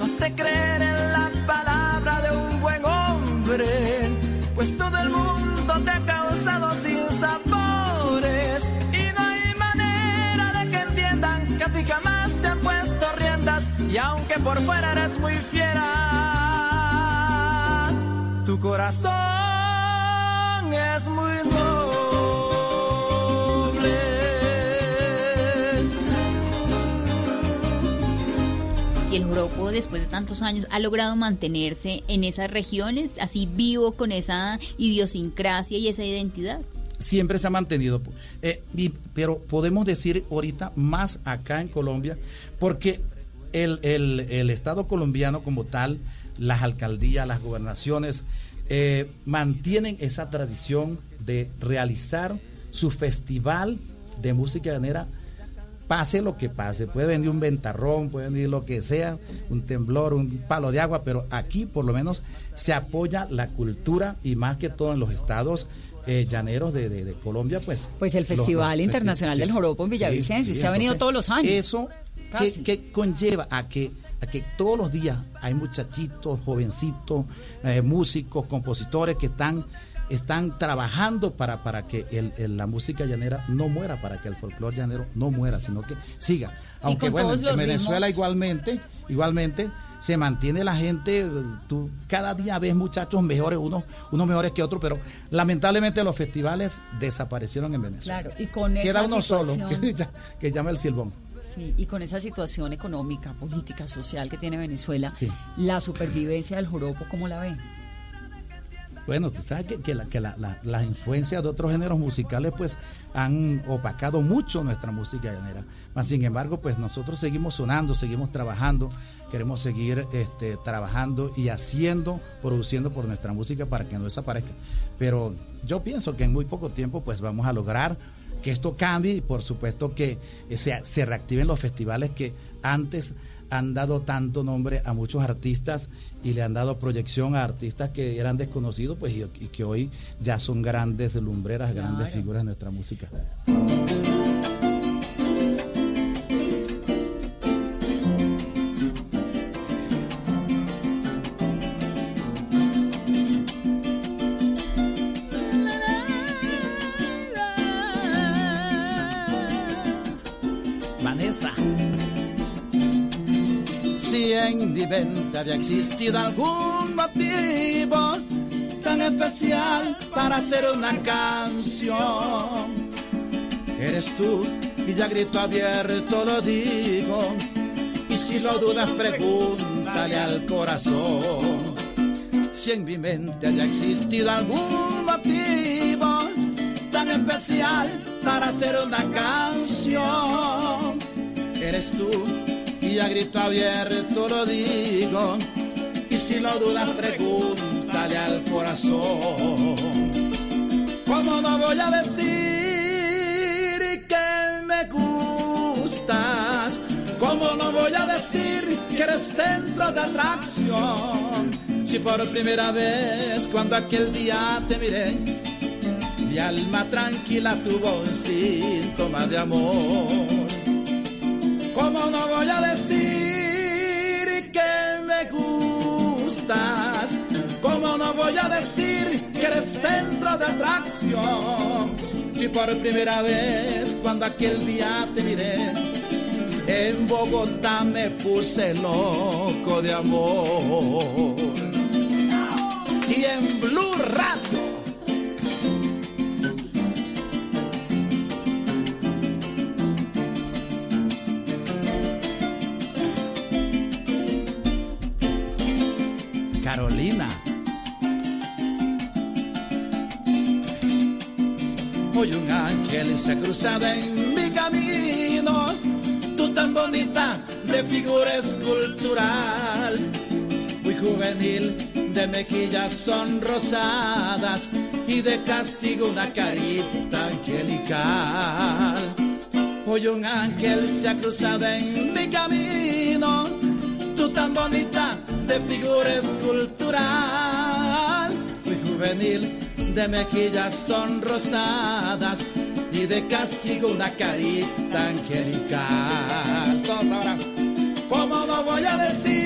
basta creer en la palabra de un buen hombre pues todo el mundo te ha causado sin sabores y no hay manera de que entiendan que a ti jamás te han puesto riendas y aunque por fuera eres muy fiera, tu corazón es muy noble. El joropo después de tantos años ha logrado mantenerse en esas regiones, así vivo con esa idiosincrasia y esa identidad? Siempre se ha mantenido, eh, pero podemos decir ahorita más acá en Colombia, porque el, Estado colombiano como tal, las alcaldías, las gobernaciones, eh, mantienen esa tradición de realizar su festival de música llanera pase lo que pase. Puede venir un ventarrón, puede venir lo que sea, un temblor, un palo de agua, pero aquí por lo menos se apoya la cultura y más que todo en los estados eh, llaneros de, Colombia, pues. Pues el Festival Internacional del Joropo en Villavicencio, se ha venido todos los años. Eso que, conlleva a que, a que todos los días hay muchachitos, jovencitos, eh, músicos, compositores que están están trabajando para, para que el, la música llanera no muera, para que el folclore llanero no muera, sino que siga. Aunque bueno, en Venezuela igualmente, igualmente se mantiene la gente, tú cada día ves muchachos mejores, unos, unos mejores que otros, pero lamentablemente los festivales desaparecieron en Venezuela. Claro, y con Queda uno solo, que, llama el silbón. Sí, y con esa situación económica, política, social que tiene Venezuela, la supervivencia del joropo, ¿cómo la ven? Bueno, tú sabes que, la, que las influencias de otros géneros musicales pues han opacado mucho nuestra música llanera. sin embargo, pues nosotros seguimos sonando, seguimos trabajando, queremos seguir este, trabajando y haciendo, produciendo por nuestra música para que no desaparezca. Pero yo pienso que en muy poco tiempo pues vamos a lograr que esto cambie y por supuesto que se, se reactiven los festivales que antes han dado tanto nombre a muchos artistas y le han dado proyección a artistas que eran desconocidos pues, y, que hoy ya son grandes lumbreras, grandes figuras de nuestra música. Había existido algún motivo tan especial para hacer una canción. Eres tú y ya grito abierto lo digo. Y si lo dudas, pregúntale al corazón. Si en mi mente haya existido algún motivo tan especial para hacer una canción, eres tú y a grito abierto lo digo. Y si lo dudas, pregúntale al corazón. ¿Cómo no voy a decir que me gustas? ¿Cómo no voy a decir que eres centro de atracción? Si por primera vez cuando aquel día te miré, mi alma tranquila tuvo un síntoma de amor. ¿Cómo no voy a decir que me gustas? ¿Cómo no voy a decir que eres centro de atracción? Si por primera vez cuando aquel día te miré, en Bogotá me puse loco de amor. Y en Blue Radio. Carolina. Hoy un ángel se ha cruzado en mi camino tan bonita de figura escultural, muy juvenil, de mejillas sonrosadas y de castigo una carita angelical. Hoy un ángel se ha cruzado en mi camino, tú tan bonita de figura escultural, muy juvenil, de mejillas sonrosadas y de castigo una carita angelical. Todos ahora, ¿cómo no voy a decir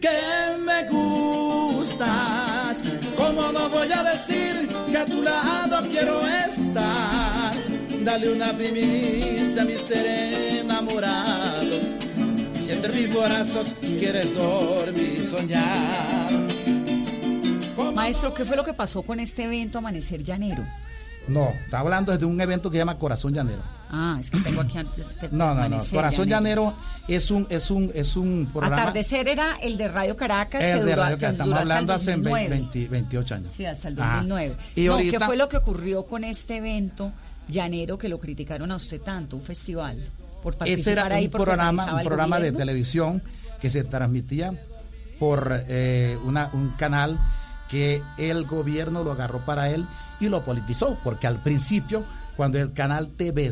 que me gustas? ¿Cómo no voy a decir que a tu lado quiero estar? Dale una primicia a mi ser enamorado. Si entre mis brazos quieres dormir y soñar. Maestro, ¿qué fue lo que pasó con este evento Amanecer Llanero? No, está hablando de un evento que se llama Corazón Llanero. Ah, es que tengo aquí No, no, no. Corazón Llanero. es un es un es un programa. Atardecer era el de Radio Caracas el de Radio Caracas. Estamos hablando hace 28 años. Sí, hasta el 2009. ¿Y no, ¿qué fue lo que ocurrió con este evento Llanero que lo criticaron a usted tanto, un festival? Por Ese era un programa, un programa de televisión que se transmitía por eh, una, un canal que el gobierno lo agarró para él y lo politizó, porque al principio, cuando el canal TV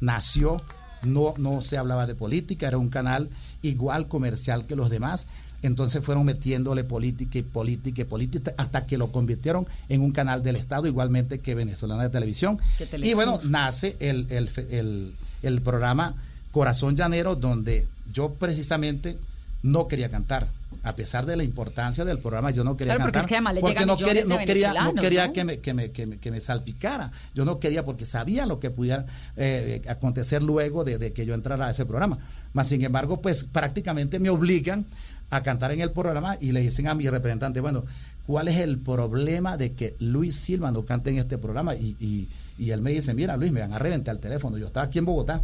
nació, no, no se hablaba de política, era un canal igual comercial que los demás. Entonces fueron metiéndole política y política y política hasta que lo convirtieron en un canal del Estado, igualmente que Venezolana de Televisión. Y bueno, nace el, el, el programa Corazón Llanero, donde yo precisamente no quería cantar a pesar de la importancia del programa, yo no quería porque cantar. porque no quería, no quería, no quería que, me, que, me, que, me, salpicara. Yo no quería porque sabía lo que pudiera eh, acontecer luego de, que yo entrara a ese programa. Mas, sin embargo, pues prácticamente me obligan a cantar en el programa y le dicen a mi representante, bueno, ¿cuál es el problema de que Luis Silva no cante en este programa? Y, y, y él me dice, mira Luis, me van a reventar el teléfono. Yo estaba aquí en Bogotá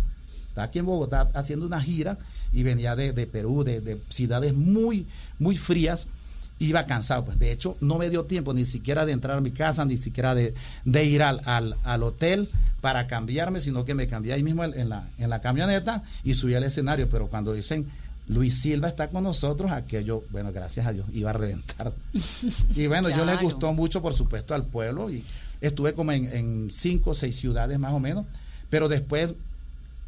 aquí en Bogotá haciendo una gira y venía de, Perú, de, ciudades muy, muy frías iba cansado. Pues de hecho, no me dio tiempo ni siquiera de entrar a mi casa, ni siquiera de, ir al, al, hotel para cambiarme, sino que me cambié ahí mismo en la, en la camioneta y subí al escenario. Pero cuando dicen Luis Silva está con nosotros, aquello, bueno, gracias a Dios, iba a reventar. Y bueno, yo le gustó mucho, por supuesto, al pueblo y estuve como en, cinco o seis ciudades más o menos, pero después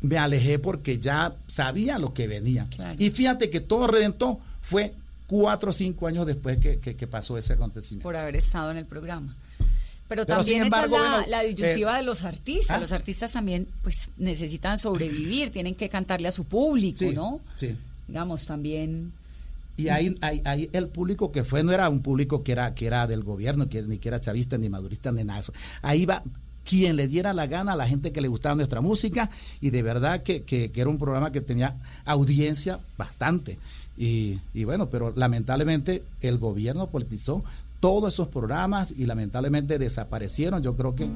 me alejé porque ya sabía lo que venía. Y fíjate que todo reventó fue cuatro o cinco años después que, pasó ese acontecimiento. Por haber estado en el programa. Pero, también esa es la, disyuntiva eh, de los artistas. ¿ah? Los artistas también pues necesitan sobrevivir, tienen que cantarle a su público, ¿no? Sí. Digamos, también... Y ahí, ahí, el público que fue no era un público que era, que era del gobierno, que ni que era chavista, ni madurista, ni nada. Ahí va quien le diera la gana a la gente que le gustaba nuestra música y de verdad que, que, era un programa que tenía audiencia bastante. Y, y, bueno, pero lamentablemente el gobierno politizó todos esos programas y lamentablemente desaparecieron. Yo creo que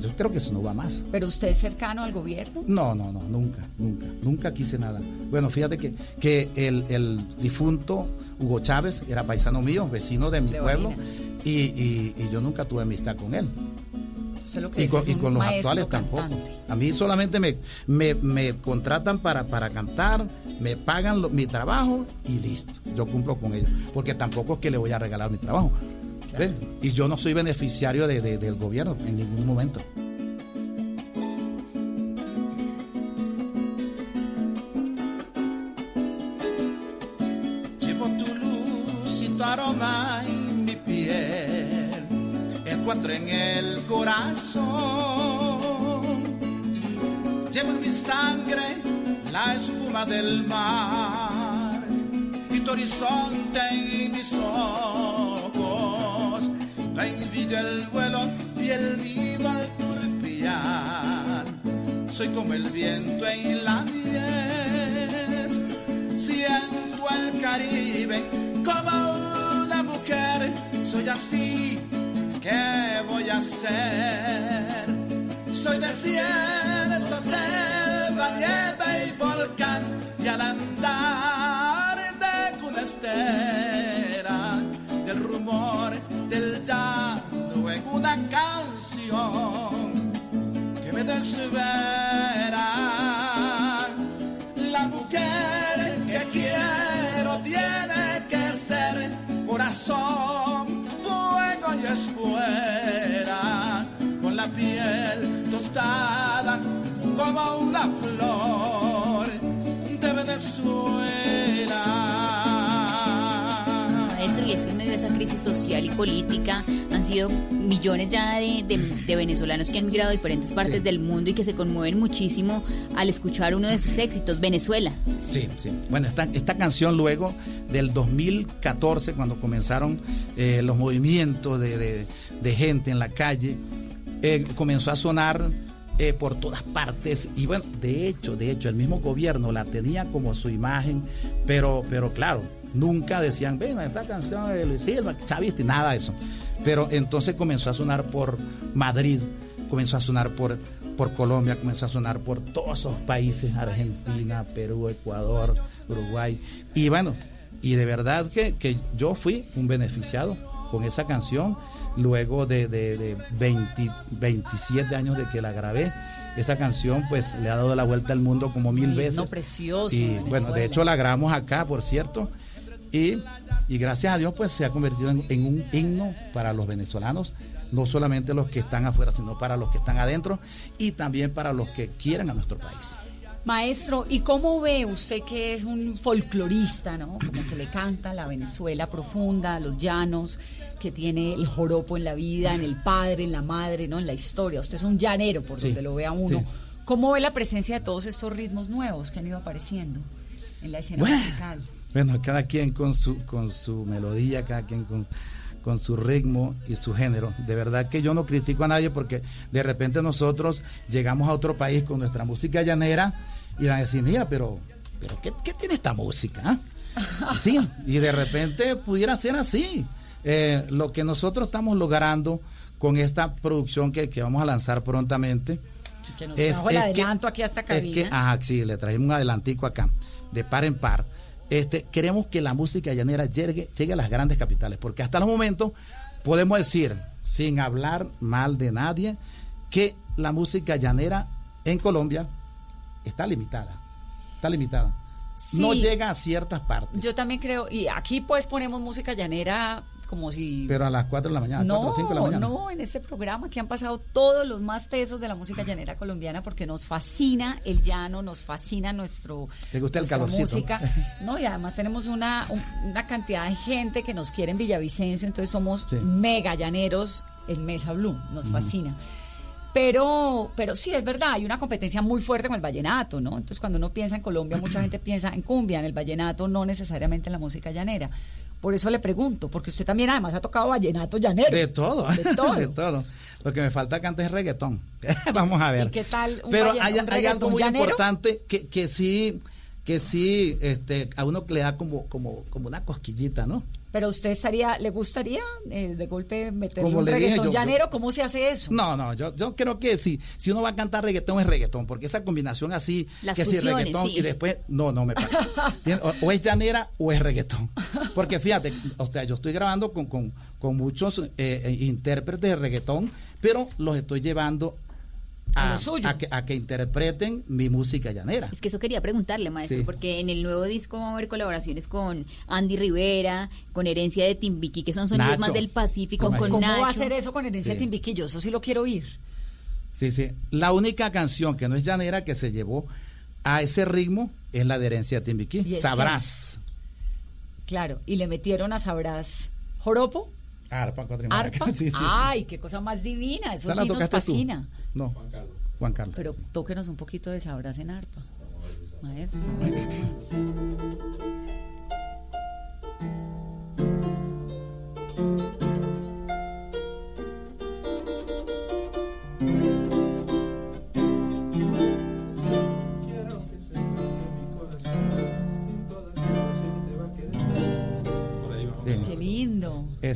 yo creo que eso no va más. ¿Pero usted es cercano al gobierno? No, no, no, nunca, nunca, nunca quise nada. Bueno, fíjate que, que el, el difunto Hugo Chávez era paisano mío, vecino de mi pueblo, y, y, y yo nunca tuve amistad con él y, con, los actuales tampoco. A mí solamente me, me, contratan para, para cantar, me pagan mi trabajo y listo. Yo cumplo con ellos. Porque tampoco es que le voy a regalar mi trabajo. Y yo no soy beneficiario del gobierno en ningún momento. En el corazón. Llevo en mi sangre la espuma del mar y tu horizonte en mis ojos. La envidia, el vuelo y el nido al turpiar. Soy como el viento en la mies, siento el Caribe como una mujer. Soy así, ¿qué voy a hacer? Soy desierto, selva, nieve y volcán, y al andar de cunestera, del rumor del llano en una canción que me desvera. La mujer que quiero tiene que ser corazón, y espuela, con la piel tostada como una flor de Venezuela. Y es que en medio de esa crisis social y política han sido millones ya de, de- de venezolanos que han migrado a diferentes partes del mundo y que se conmueven muchísimo al escuchar uno de sus éxitos, Venezuela. Sí, sí. Bueno, esta, esta canción luego del 2014, cuando comenzaron eh, los movimientos de, de- de gente en la calle, eh, comenzó a sonar eh, por todas partes. Y bueno, de hecho, de hecho, el mismo gobierno la tenía como su imagen, pero, pero claro, nunca decían, ven, esta canción de Luis Silva, chavista, y nada de eso. Pero entonces comenzó a sonar por Madrid, comenzó a sonar por, por Colombia, comenzó a sonar por todos esos países, Argentina, Perú, Ecuador, Uruguay. Y bueno, y de verdad que, que yo fui un beneficiado con esa canción, luego de, de, de 20 27 años de que la grabé. Esa canción pues le ha dado la vuelta al mundo como mil veces. no, precioso, Y Venezuela. bueno, de hecho la grabamos acá, por cierto. Y, y gracias a Dios pues se ha convertido en, en un himno para los venezolanos, no solamente los que están afuera, sino para los que están adentro y también para los que quieran a nuestro país. Maestro, ¿y cómo ve usted que es un folclorista, ¿no? Como que le canta la Venezuela profunda, los llanos, que tiene el joropo en la vida, en el padre, en la madre, ¿no? En la historia. Usted es un llanero, por Sí, donde lo vea uno. sí. ¿Cómo ve la presencia de todos estos ritmos nuevos que han ido apareciendo en la escena Bueno. musical? Bueno, cada quien con su, con su melodía, cada quien con, con su ritmo y su género. De verdad que yo no critico a nadie porque de repente nosotros llegamos a otro país con nuestra música llanera y van a decir, mira, pero, pero ¿qué, qué tiene esta música? ah?" Y Sí, y de repente pudiera ser así. Eh, lo que nosotros estamos logrando con esta producción que, que vamos a lanzar prontamente. Que nos trajo el adelanto aquí a esta es que, cabina. ajá, sí, le trajimos un adelantico acá, de par en par. Este, queremos que la música llanera llegue, llegue a las grandes capitales, porque hasta los momentos podemos decir, sin hablar mal de nadie, que la música llanera en Colombia está limitada. Está limitada. No llega a ciertas partes, Yo también creo, y aquí pues ponemos música llanera como si... pero a las 4 de la mañana, 4 No, o 5 de la mañana. no, en este programa que han pasado todos los más tesos de la música llanera colombiana porque nos fascina el llano, nos fascina nuestro ¿Te gusta el calorcito? música, no y además tenemos una un- una cantidad de gente que nos quiere en Villavicencio, entonces somos Sí. mega llaneros en Mesa Blue, nos fascina. Pero, pero sí, es verdad, hay una competencia muy fuerte con el vallenato, ¿no? Entonces, cuando uno piensa en Colombia, mucha gente piensa en cumbia, en el vallenato, no necesariamente en la música llanera. Por eso le pregunto, porque usted también además ha tocado vallenato llanero. De todo, De todo. de todo. Lo que me falta cantar es reggaetón. Vamos a ver. ¿Y qué tal un Pero hay, un hay reggaetón algo muy llanero? importante que, que sí, que sí, este, a uno le da como, como, como una cosquillita, ¿no? Pero usted estaría, ¿le gustaría eh, de golpe Como un le dije, reggaetón yo- llanero? ¿Cómo se hace eso? No, no, yo, yo creo que si, si uno va a cantar reggaetón es reggaetón, porque esa combinación así, Las que si reggaetón sí. y después, no, no me parece. O es llanera o es reggaetón. Porque fíjate, o sea, yo estoy grabando con, con, con muchos eh, eh, intérpretes de reggaetón, pero los estoy llevando A a, lo suyo. a que, a que interpreten mi música llanera. Es que eso quería preguntarle, maestro, Sí. porque en el nuevo disco va a haber colaboraciones con Andy Rivera, con Herencia de Timbiquí, que son sonidos Nacho. más del Pacífico, Toma con. ¿Cómo Nacho. va a hacer eso con herencia Sí. Timbiquillo? Eso sí lo quiero oír. Sí, sí. La única canción que no es llanera que se llevó a ese ritmo es la de Herencia de ¿Y Timbiquí. Sabrás. Claro, y le metieron a Sabrás joropo. Arpa, cuatro Arpa. Ay, qué cosa más divina. Eso sí nos fascina. No. Juan Carlos. Juan Carlos. Pero tóquenos un poquito de Sabrás en arpa. Maestro.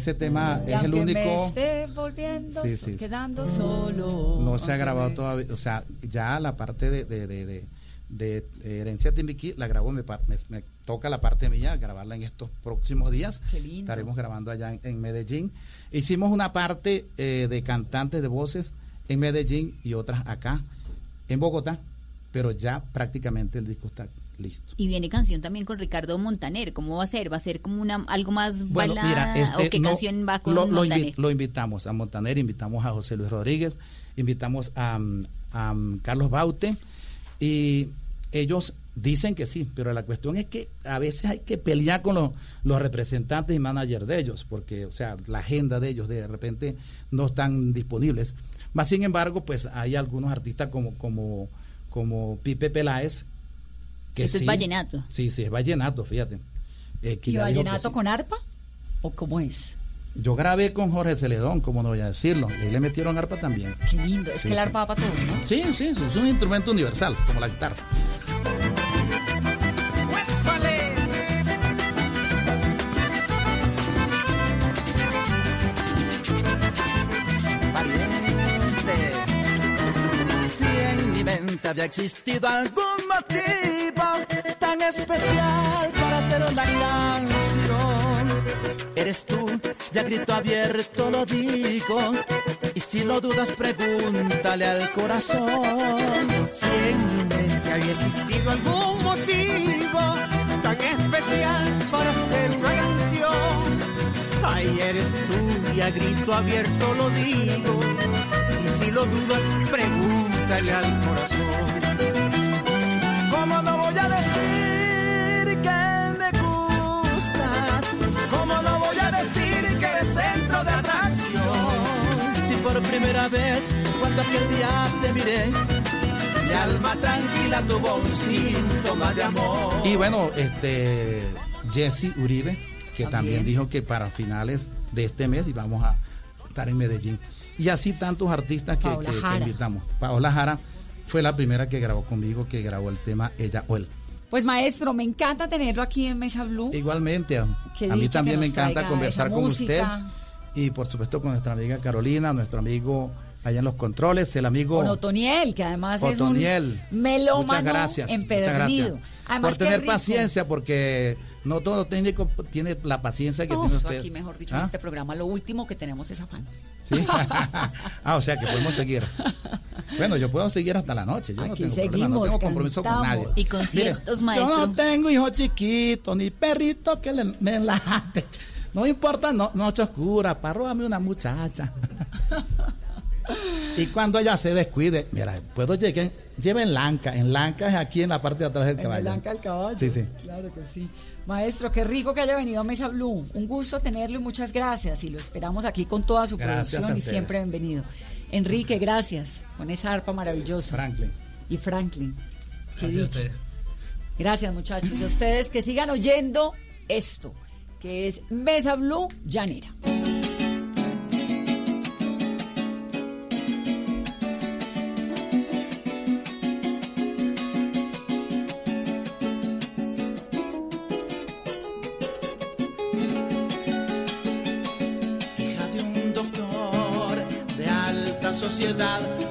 ese tema es el único. Volviendo, quedando solo. No se ha grabado todavía, o sea, ya la parte de, de, de, de Herencia Timbiquí la grabó, me, me, toca la parte mía, grabarla en estos próximos días. Estaremos grabando allá en, Medellín. Hicimos una parte eh, de cantantes de voces en Medellín y otras acá, en Bogotá, pero ya prácticamente el disco está Listo. Y viene canción también con Ricardo Montaner. ¿Cómo va a ser? ¿Va a ser como una algo más balada? Este, ¿O qué canción va con lo, Montaner? Lo, invitamos a Montaner, invitamos a José Luis Rodríguez, invitamos a, Carlos Baute y ellos dicen que sí, pero la cuestión es que a veces hay que pelear con los, los representantes y managers de ellos, porque, o sea, la agenda de ellos de repente no están disponibles. Más sin embargo, pues hay algunos artistas como, como, como Pipe Peláez, que Eso es vallenato. Sí, sí, es vallenato, fíjate. Eh, ¿Y vallenato con arpa? ¿O cómo es? Yo grabé con Jorge Celedón, como no voy a decirlo. Y le metieron arpa también. Qué lindo. Es que el arpa va para todos, ¿no? Sí, sí, es un instrumento universal, como la guitarra. Había existido algún motivo tan especial para hacer una canción. Eres tú, ya grito abierto lo digo, y si lo dudas pregúntale al corazón. Si en mi mente había existido algún motivo tan especial para hacer una canción. Ay, eres tú, y grito abierto lo digo, y si lo dudas pregúntale al corazón. ¿Cómo no voy a decir que me gustas? ¿Cómo no voy a decir que eres centro de atracción? Si por primera vez, cuando aquel día te miré, mi alma tranquila tuvo un síntoma de amor. Y bueno, este Jesse Uribe, que también dijo que para finales de este mes íbamos a estar en Medellín. Y así tantos artistas que, invitamos. Paola Jara fue la primera que grabó conmigo, que grabó el tema Ella o Él. Pues maestro, me encanta tenerlo aquí en Mesa Blue. Igualmente, a, mí también me encanta conversar con usted. y por supuesto con nuestra amiga Carolina, nuestro amigo allá en los controles, el amigo con Otoniel, que además es un melómano muchas gracias, muchas gracias. Por tener paciencia, porque no todo técnico tiene la paciencia que tiene usted. Aquí, mejor dicho, en ¿Ah? este programa, lo último que tenemos es afán. ah, o sea que podemos seguir. Bueno, yo puedo seguir hasta la noche. Yo no tengo problema, no tengo compromiso con nadie. Y conciertos, maestro. Yo no tengo hijo chiquito, ni perrito que le, me late. No importa, no, noche oscura, mí una muchacha. y cuando ella se descuide, mira, puedo llegar, lleva en Lanca. En Lanca es aquí en la parte de atrás del caballo. En Lanca el caballo. Sí, sí. Claro que sí. Maestro, qué rico que haya venido a Mesa Blue. Un gusto tenerlo y muchas gracias. Y lo esperamos aquí con toda su producción y siempre bienvenido. Enrique, gracias. Con esa arpa maravillosa. Franklin. Y Franklin. Gracias a ustedes. Gracias, muchachos. Y a ustedes que sigan oyendo esto, que es Mesa Blue Llanera.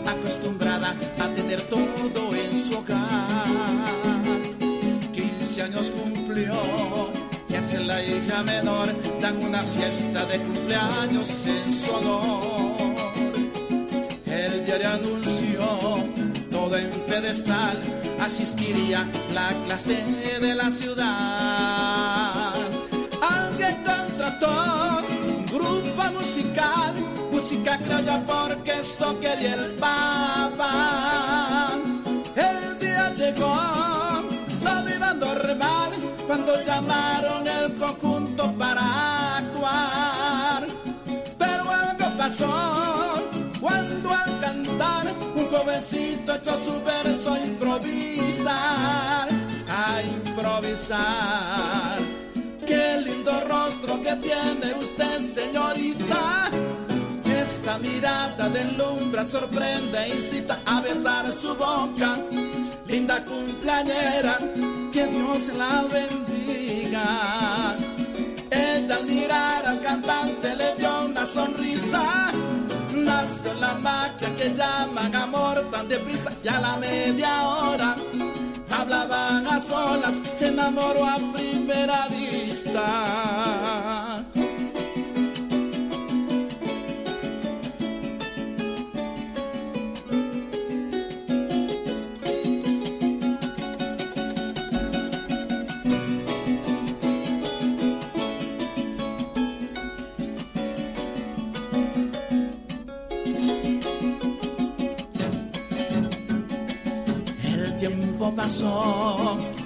Acostumbrada a tener todo en su hogar. 15 años cumplió y hace la hija menor, dan una fiesta de cumpleaños en su honor. El diario anunció todo en pedestal, asistiría la clase de la ciudad. Alguien contrató un grupo musical música criolla porque eso quería el Papa. El día llegó, lo iba normal, cuando llamaron el conjunto para actuar. Pero algo pasó, cuando al cantar, un jovencito echó su verso a improvisar, a improvisar. Qué lindo rostro que tiene usted, señorita esa mirada de lumbra sorprende incita a besar su boca. Linda cumpleañera, que Dios la bendiga. Ella al mirar al cantante le dio una sonrisa. Nació la magia que llaman amor tan deprisa y a la media hora hablaban a solas, se enamoró a primera vista.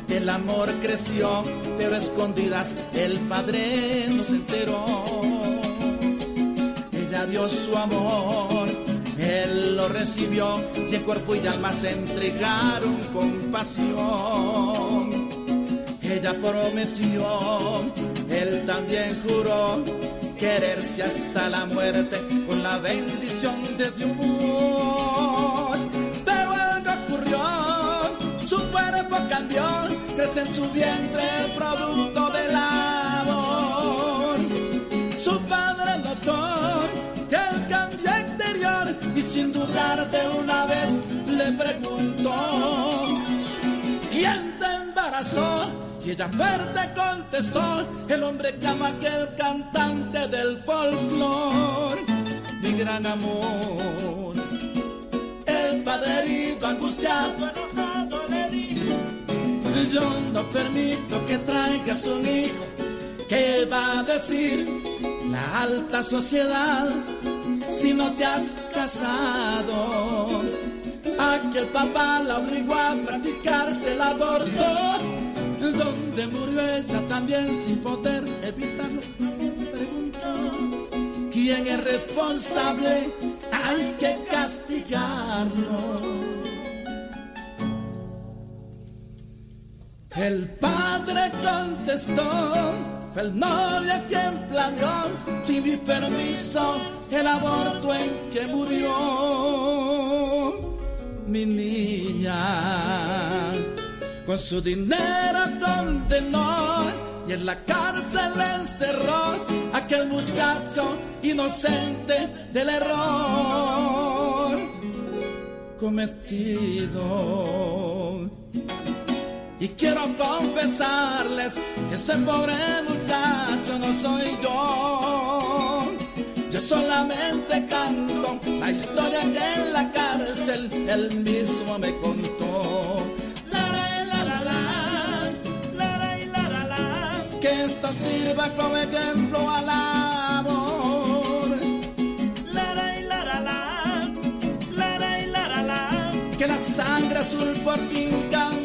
El amor creció, pero escondidas el padre no se enteró. Ella dio su amor, él lo recibió y el cuerpo y alma se entregaron con pasión. Ella prometió, él también juró quererse hasta la muerte con la bendición de Dios. Cuerpo cambió, crece en su vientre el producto del amor. Su padre notó que el cambio exterior y sin dudar de una vez le preguntó, ¿quién te embarazó? Y ella fuerte contestó, el hombre que ama aquel cantante del folclor, mi gran amor. El padre herido, angustiado, yo no permito que traigas un hijo. ¿Qué va a decir la alta sociedad si no te has casado? Aquel papá la obligó a practicarse el aborto, donde murió ella también sin poder evitarlo. Preguntó, ¿quién es responsable? Hay que castigarlo. El padre contestó, el novio quien planeó, sin mi permiso, el aborto en que murió mi niña. Con su dinero condenó y en la cárcel encerró a aquel muchacho inocente del error cometido. Y quiero confesarles que ese pobre muchacho no soy yo. Yo solamente canto la historia que en la cárcel él mismo me contó. La, la, la, la, que esto sirva como ejemplo al amor. Que la sangre azul por fin cambie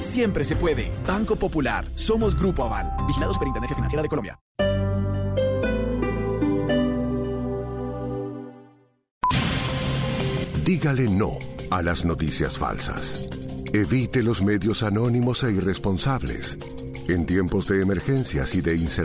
Siempre se puede. Banco Popular. Somos Grupo Aval. Vigilados por Intendencia Financiera de Colombia. Dígale no a las noticias falsas. Evite los medios anónimos e irresponsables. En tiempos de emergencias y de incertidumbre